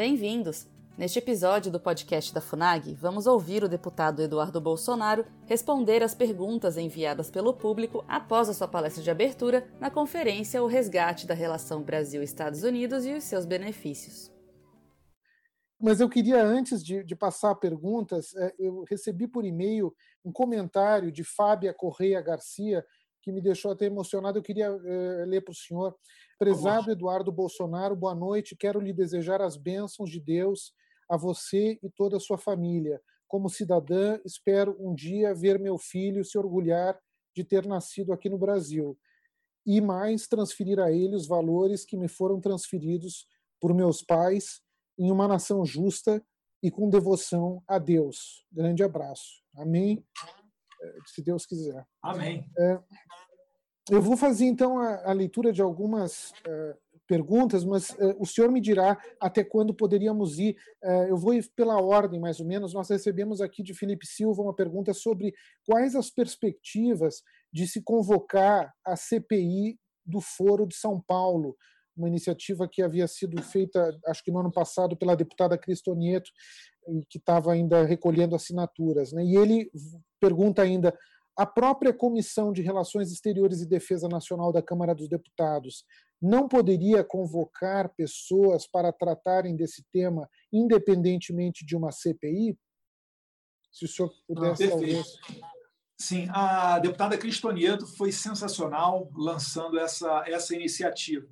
Bem-vindos! Neste episódio do podcast da FUNAG, vamos ouvir o deputado Eduardo Bolsonaro responder às perguntas enviadas pelo público após a sua palestra de abertura na conferência O Resgate da Relação Brasil-Estados Unidos e os seus benefícios. Mas eu queria, antes de, de passar perguntas, é, eu recebi por e-mail um comentário de Fábia Correia Garcia, que me deixou até emocionado. Eu queria uh, ler para o senhor. Prezado Eduardo Bolsonaro, boa noite. Quero lhe desejar as bênçãos de Deus a você e toda a sua família. Como cidadã, espero um dia ver meu filho se orgulhar de ter nascido aqui no Brasil e mais transferir a ele os valores que me foram transferidos por meus pais em uma nação justa e com devoção a Deus. Grande abraço. Amém. É, se Deus quiser. Amém. É, eu vou fazer então a, a leitura de algumas uh, perguntas, mas uh, o senhor me dirá até quando poderíamos ir. Uh, eu vou ir pela ordem, mais ou menos. Nós recebemos aqui de Felipe Silva uma pergunta sobre quais as perspectivas de se convocar a CPI do Foro de São Paulo, uma iniciativa que havia sido feita, acho que no ano passado, pela deputada Cristonieto, que estava ainda recolhendo assinaturas. Né? E ele pergunta ainda a própria Comissão de Relações Exteriores e Defesa Nacional da Câmara dos Deputados não poderia convocar pessoas para tratarem desse tema, independentemente de uma CPI? Se o senhor pudesse. Ah, Sim, a deputada Cristonieto foi sensacional lançando essa, essa iniciativa.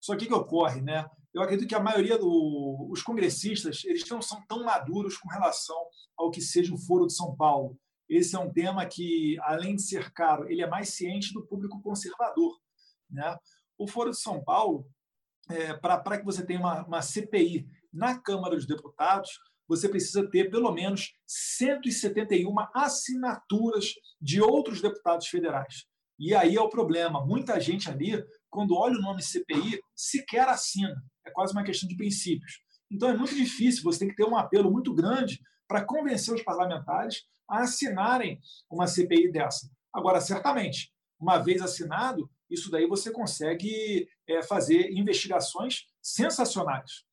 Só que o que ocorre, né? Eu acredito que a maioria dos congressistas eles não são tão maduros com relação ao que seja o Foro de São Paulo esse é um tema que, além de ser caro, ele é mais ciente do público conservador. Né? O Foro de São Paulo, é, para que você tenha uma, uma CPI na Câmara dos Deputados, você precisa ter pelo menos 171 assinaturas de outros deputados federais. E aí é o problema. Muita gente ali, quando olha o nome CPI, sequer assina. É quase uma questão de princípios. Então é muito difícil, você tem que ter um apelo muito grande para convencer os parlamentares a assinarem uma CPI dessa. Agora, certamente, uma vez assinado, isso daí você consegue é, fazer investigações sensacionais.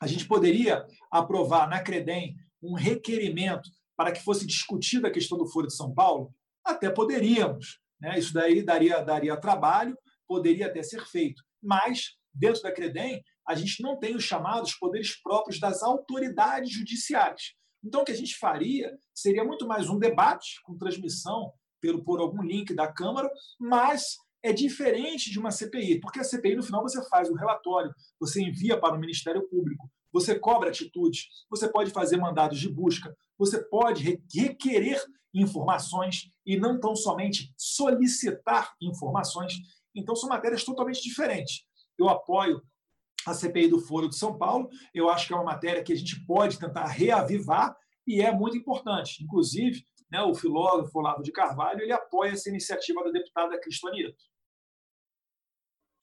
A gente poderia aprovar na Credem um requerimento para que fosse discutida a questão do Foro de São Paulo? Até poderíamos. Né? Isso daí daria, daria trabalho, poderia até ser feito. Mas, dentro da Credem, a gente não tem os chamados poderes próprios das autoridades judiciárias. Então, o que a gente faria seria muito mais um debate com transmissão pelo, por algum link da Câmara, mas é diferente de uma CPI, porque a CPI, no final, você faz um relatório, você envia para o Ministério Público, você cobra atitudes, você pode fazer mandados de busca, você pode requerer informações e não tão somente solicitar informações. Então, são matérias totalmente diferentes. Eu apoio a CPI do Foro de São Paulo. Eu acho que é uma matéria que a gente pode tentar reavivar e é muito importante. Inclusive, né, o filósofo Olavo de Carvalho ele apoia essa iniciativa da deputada Cristianito.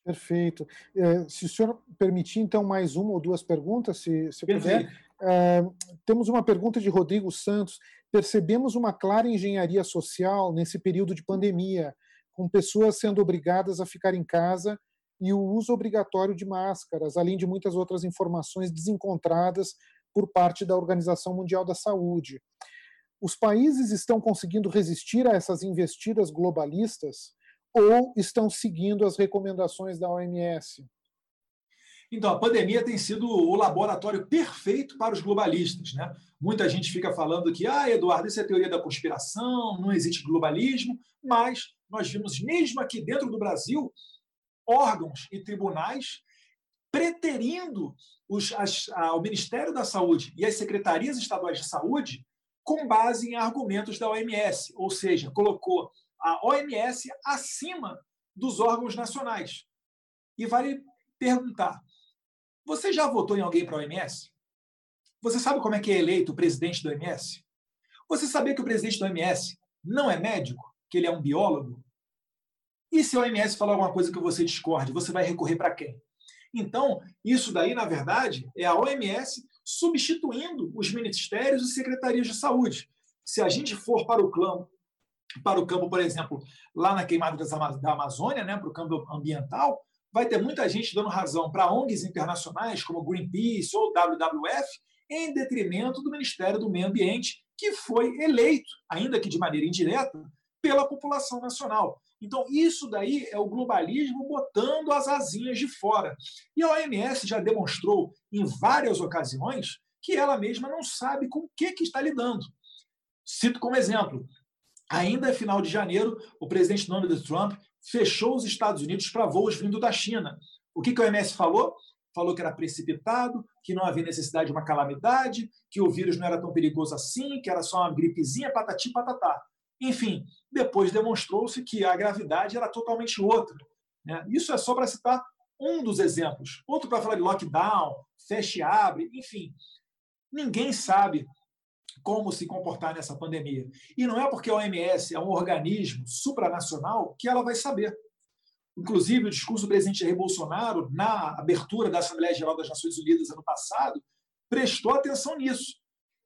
Perfeito. É, se o senhor permitir, então, mais uma ou duas perguntas, se, se puder. É, temos uma pergunta de Rodrigo Santos. Percebemos uma clara engenharia social nesse período de pandemia, com pessoas sendo obrigadas a ficar em casa e o uso obrigatório de máscaras, além de muitas outras informações desencontradas por parte da Organização Mundial da Saúde. Os países estão conseguindo resistir a essas investidas globalistas ou estão seguindo as recomendações da OMS? Então, a pandemia tem sido o laboratório perfeito para os globalistas. Né? Muita gente fica falando que, ah, Eduardo, isso é teoria da conspiração, não existe globalismo, mas nós vimos, mesmo aqui dentro do Brasil, órgãos e tribunais preterindo os, as, a, o Ministério da Saúde e as secretarias estaduais de saúde com base em argumentos da OMS, ou seja, colocou a OMS acima dos órgãos nacionais. E vale perguntar: você já votou em alguém para a OMS? Você sabe como é que é eleito o presidente da OMS? Você sabia que o presidente da OMS não é médico, que ele é um biólogo? E se a OMS falar alguma coisa que você discorde, você vai recorrer para quem? Então, isso daí, na verdade, é a OMS substituindo os ministérios e secretarias de saúde. Se a gente for para o campo, para o campo, por exemplo, lá na queimada da Amazônia, né, para o campo ambiental, vai ter muita gente dando razão para ONGs internacionais como Greenpeace ou WWF, em detrimento do Ministério do Meio Ambiente, que foi eleito, ainda que de maneira indireta, pela população nacional. Então, isso daí é o globalismo botando as asinhas de fora. E a OMS já demonstrou em várias ocasiões que ela mesma não sabe com o que, que está lidando. Cito como exemplo: ainda final de janeiro, o presidente Donald Trump fechou os Estados Unidos para voos vindo da China. O que, que a OMS falou? Falou que era precipitado, que não havia necessidade de uma calamidade, que o vírus não era tão perigoso assim, que era só uma gripezinha, patati patatá. Enfim, depois demonstrou-se que a gravidade era totalmente outra. Né? Isso é só para citar um dos exemplos. Outro para falar de lockdown, feche e abre, enfim. Ninguém sabe como se comportar nessa pandemia. E não é porque a OMS é um organismo supranacional que ela vai saber. Inclusive, o discurso do presidente Jair Bolsonaro, na abertura da Assembleia Geral das Nações Unidas ano passado, prestou atenção nisso.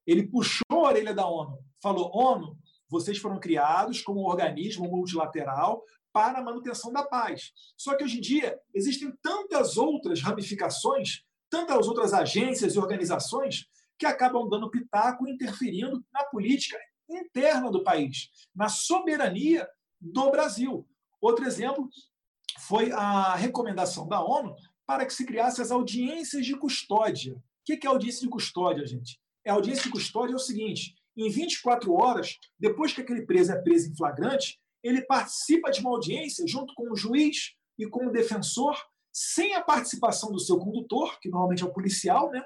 Ele puxou a orelha da ONU, falou: ONU, vocês foram criados como um organismo multilateral para a manutenção da paz. Só que hoje em dia existem tantas outras ramificações, tantas outras agências e organizações que acabam dando pitaco e interferindo na política interna do país, na soberania do Brasil. Outro exemplo foi a recomendação da ONU para que se criasse as audiências de custódia. O que é audiência de custódia, gente? É audiência de custódia é o seguinte: em 24 horas, depois que aquele preso é preso em flagrante, ele participa de uma audiência junto com o juiz e com o defensor, sem a participação do seu condutor, que normalmente é o policial, né,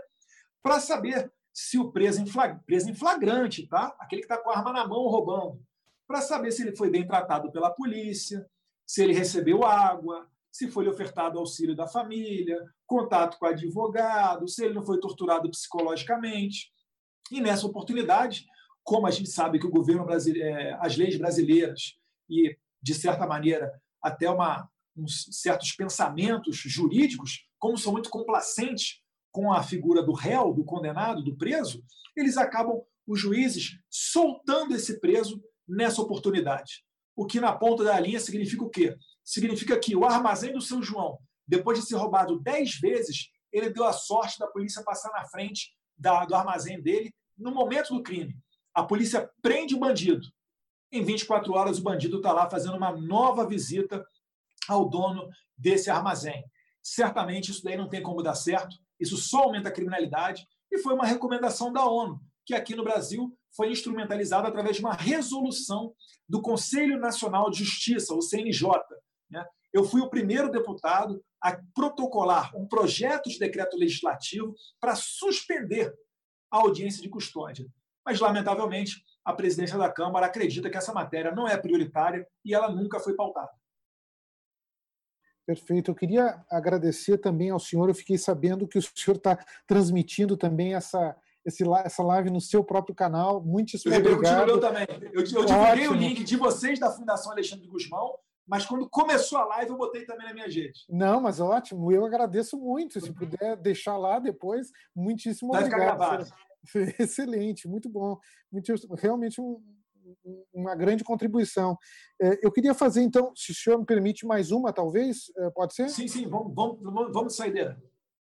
para saber se o preso em, flag... preso em flagrante, tá? aquele que está com a arma na mão roubando, para saber se ele foi bem tratado pela polícia, se ele recebeu água, se foi ofertado auxílio da família, contato com advogado, se ele não foi torturado psicologicamente. E nessa oportunidade, como a gente sabe que o governo brasileiro, é, as leis brasileiras e, de certa maneira, até uma, uns certos pensamentos jurídicos, como são muito complacentes com a figura do réu, do condenado, do preso, eles acabam, os juízes, soltando esse preso nessa oportunidade. O que na ponta da linha significa o quê? Significa que o armazém do seu João, depois de ser roubado dez vezes, ele deu a sorte da polícia passar na frente da, do armazém dele no momento do crime. A polícia prende o bandido. Em 24 horas, o bandido está lá fazendo uma nova visita ao dono desse armazém. Certamente isso daí não tem como dar certo. Isso só aumenta a criminalidade e foi uma recomendação da ONU, que aqui no Brasil foi instrumentalizada através de uma resolução do Conselho Nacional de Justiça, o CNJ. Né? Eu fui o primeiro deputado a protocolar um projeto de decreto legislativo para suspender a audiência de custódia. Mas, lamentavelmente, a presidência da Câmara acredita que essa matéria não é prioritária e ela nunca foi pautada. Perfeito. Eu queria agradecer também ao senhor. Eu fiquei sabendo que o senhor está transmitindo também essa, esse, essa live no seu próprio canal. Muitíssimo eu obrigado. Eu também. Eu, eu divulguei o link de vocês da Fundação Alexandre Guzmão, mas quando começou a live eu botei também na minha rede. Não, mas ótimo. Eu agradeço muito. Se puder deixar lá depois, muitíssimo Vai obrigado. Excelente, muito bom. Muito, realmente um, uma grande contribuição. É, eu queria fazer, então, se o senhor me permite, mais uma, talvez? É, pode ser? Sim, sim, vamos, vamos, vamos sair dela.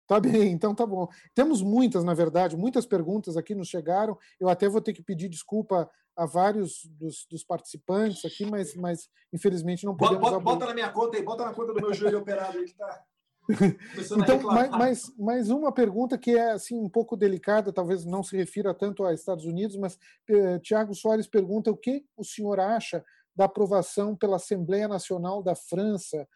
Tá bem, então tá bom. Temos muitas, na verdade, muitas perguntas aqui nos chegaram. Eu até vou ter que pedir desculpa a vários dos, dos participantes aqui, mas, mas infelizmente não podemos. Bota, bota, na minha conta aí, bota na conta do meu joelho operado aí que tá. Então, mais, mais, mais, uma pergunta que é assim um pouco delicada, talvez não se refira tanto aos Estados Unidos, mas eh, Tiago Soares pergunta o que o senhor acha da aprovação pela Assembleia Nacional da França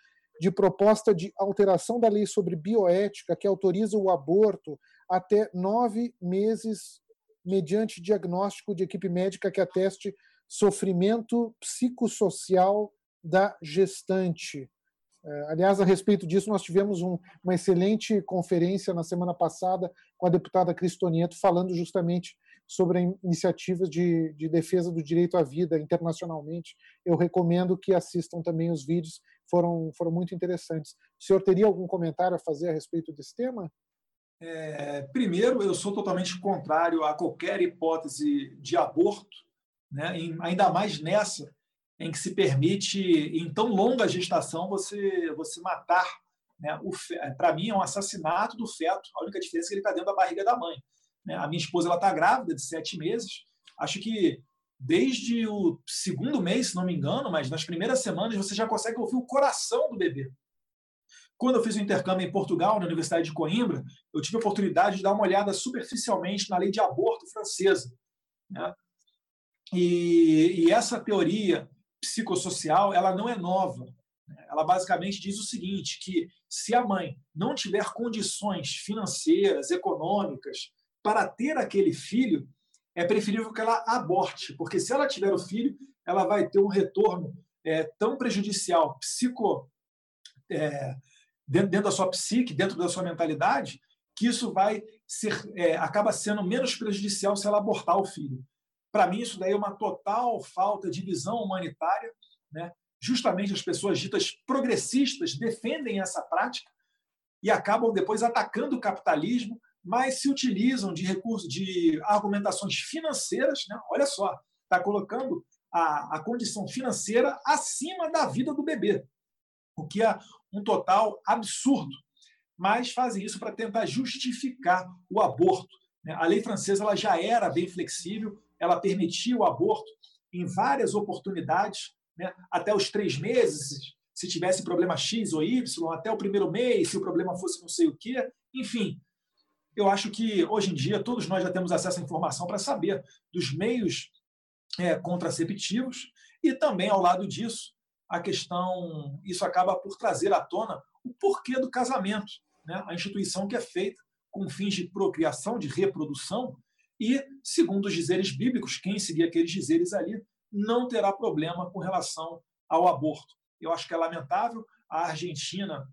de proposta de alteração da lei sobre bioética que autoriza o aborto até nove meses mediante diagnóstico de equipe médica que ateste sofrimento psicossocial da gestante. É, aliás, a respeito disso, nós tivemos um, uma excelente conferência na semana passada com a deputada Cristonieto, falando justamente sobre iniciativas de, de defesa do direito à vida internacionalmente. Eu recomendo que assistam também os vídeos, foram, foram muito interessantes. O senhor teria algum comentário a fazer a respeito desse tema? É, primeiro, eu sou totalmente contrário a qualquer hipótese de aborto, né? ainda mais nessa, em que se permite, em tão longa gestação, você, você matar Né? Para mim, é um assassinato do feto. A única diferença é que ele está dentro da barriga da mãe. Né? A minha esposa está grávida de sete meses. Acho que desde o segundo mês, se não me engano, mas nas primeiras semanas você já consegue ouvir o coração do bebê. Quando eu fiz o um intercâmbio em Portugal, na Universidade de Coimbra, eu tive a oportunidade de dar uma olhada superficialmente na lei de aborto francesa. Né? E, e, essa teoria psicossocial ela não é nova. Né? Ela basicamente diz o seguinte, que se a mãe não tiver condições financeiras, econômicas, para ter aquele filho, é preferível que ela aborte, porque se ela tiver o filho, ela vai ter um retorno é, tão prejudicial psico, é, dentro, dentro, da sua psique, dentro da sua mentalidade, que isso vai ser, é, acaba sendo menos prejudicial se ela abortar o filho. Para mim, isso daí é uma total falta de visão humanitária. Né? Justamente as pessoas ditas progressistas defendem essa prática e acabam depois atacando o capitalismo, mas se utilizam de recursos, de argumentações financeiras. Né? Olha só, está colocando a, a condição financeira acima da vida do bebê, o que é um total absurdo. Mas fazem isso para tentar justificar o aborto. Né? A lei francesa ela já era bem flexível, ela permitia o aborto em várias oportunidades, né? até os três meses, se tivesse problema X ou Y, até o primeiro mês, se o problema fosse não sei o quê. Enfim, eu acho que hoje em dia todos nós já temos acesso à informação para saber dos meios é, contraceptivos e também, ao lado disso, a questão, isso acaba por trazer à tona o porquê do casamento, né? a instituição que é feita com fins de procriação, de reprodução, e, segundo os dizeres bíblicos, quem seguir aqueles dizeres ali não terá problema com relação ao aborto. Eu acho que é lamentável. A Argentina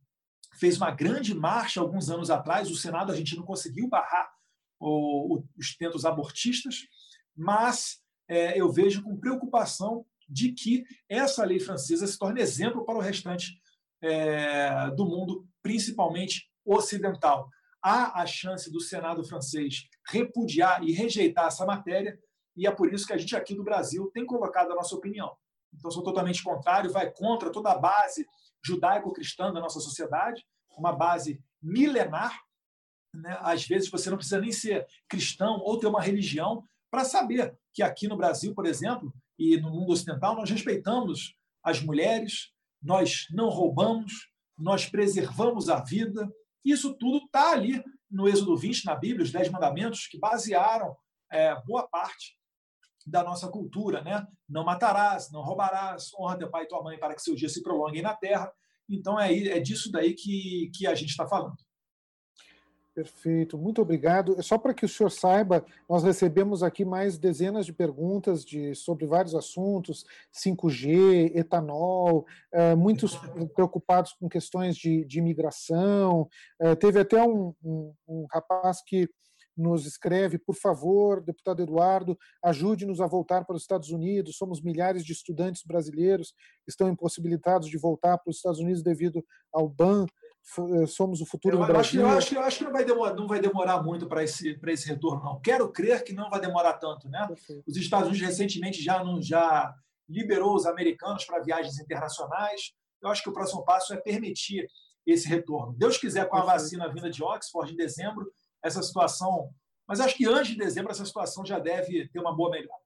fez uma grande marcha alguns anos atrás, o Senado argentino conseguiu barrar os tentos abortistas, mas é, eu vejo com preocupação de que essa lei francesa se torne exemplo para o restante é, do mundo, principalmente ocidental. Há a chance do Senado francês repudiar e rejeitar essa matéria, e é por isso que a gente aqui do Brasil tem colocado a nossa opinião. Então, sou totalmente contrário, vai contra toda a base judaico-cristã da nossa sociedade, uma base milenar. Né? Às vezes, você não precisa nem ser cristão ou ter uma religião para saber que aqui no Brasil, por exemplo, e no mundo ocidental, nós respeitamos as mulheres, nós não roubamos, nós preservamos a vida. Isso tudo está ali no Êxodo 20, na Bíblia, os Dez Mandamentos, que basearam é, boa parte da nossa cultura, né? Não matarás, não roubarás, honra teu pai e tua mãe para que seus dias se prolonguem na terra. Então é, é disso daí que, que a gente está falando. Perfeito, muito obrigado. Só para que o senhor saiba, nós recebemos aqui mais dezenas de perguntas de, sobre vários assuntos, 5G, etanol, é, muitos preocupados com questões de, de imigração. É, teve até um, um, um rapaz que nos escreve, por favor, deputado Eduardo, ajude-nos a voltar para os Estados Unidos. Somos milhares de estudantes brasileiros que estão impossibilitados de voltar para os Estados Unidos devido ao ban. Eh, somos o futuro eu, do Brasil. Eu acho, eu acho que não vai demorar, não vai demorar muito para esse, esse retorno, não. Quero crer que não vai demorar tanto. Né? Os Estados Unidos recentemente já, não, já liberou os americanos para viagens internacionais. Eu acho que o próximo passo é permitir esse retorno. Deus quiser, com a vacina vinda de Oxford em dezembro, essa situação. Mas acho que antes de dezembro essa situação já deve ter uma boa melhora.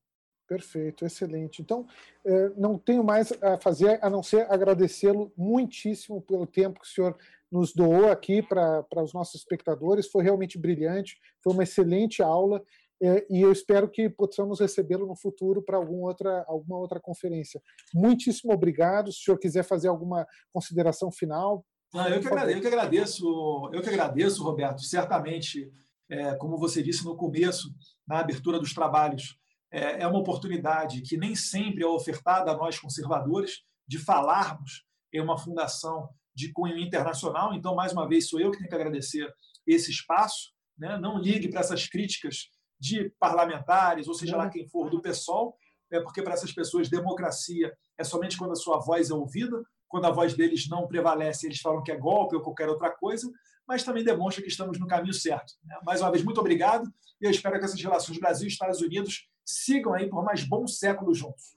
Perfeito, excelente. Então, eh, não tenho mais a fazer a não ser agradecê-lo muitíssimo pelo tempo que o senhor nos doou aqui para os nossos espectadores. Foi realmente brilhante, foi uma excelente aula eh, e eu espero que possamos recebê-lo no futuro para alguma outra, alguma outra conferência. Muitíssimo obrigado. Se o senhor quiser fazer alguma consideração final, ah, eu, que agradeço, eu que agradeço, eu que agradeço, Roberto. Certamente, é, como você disse no começo, na abertura dos trabalhos, é, é uma oportunidade que nem sempre é ofertada a nós conservadores de falarmos em uma fundação de cunho internacional. Então, mais uma vez, sou eu que tenho que agradecer esse espaço. Né? Não ligue para essas críticas de parlamentares, ou seja lá quem for do PSOL, é porque para essas pessoas democracia é somente quando a sua voz é ouvida, quando a voz deles não prevalece, eles falam que é golpe ou qualquer outra coisa, mas também demonstra que estamos no caminho certo. Né? Mais uma vez, muito obrigado e eu espero que essas relações Brasil e Estados Unidos sigam aí por mais bons séculos juntos.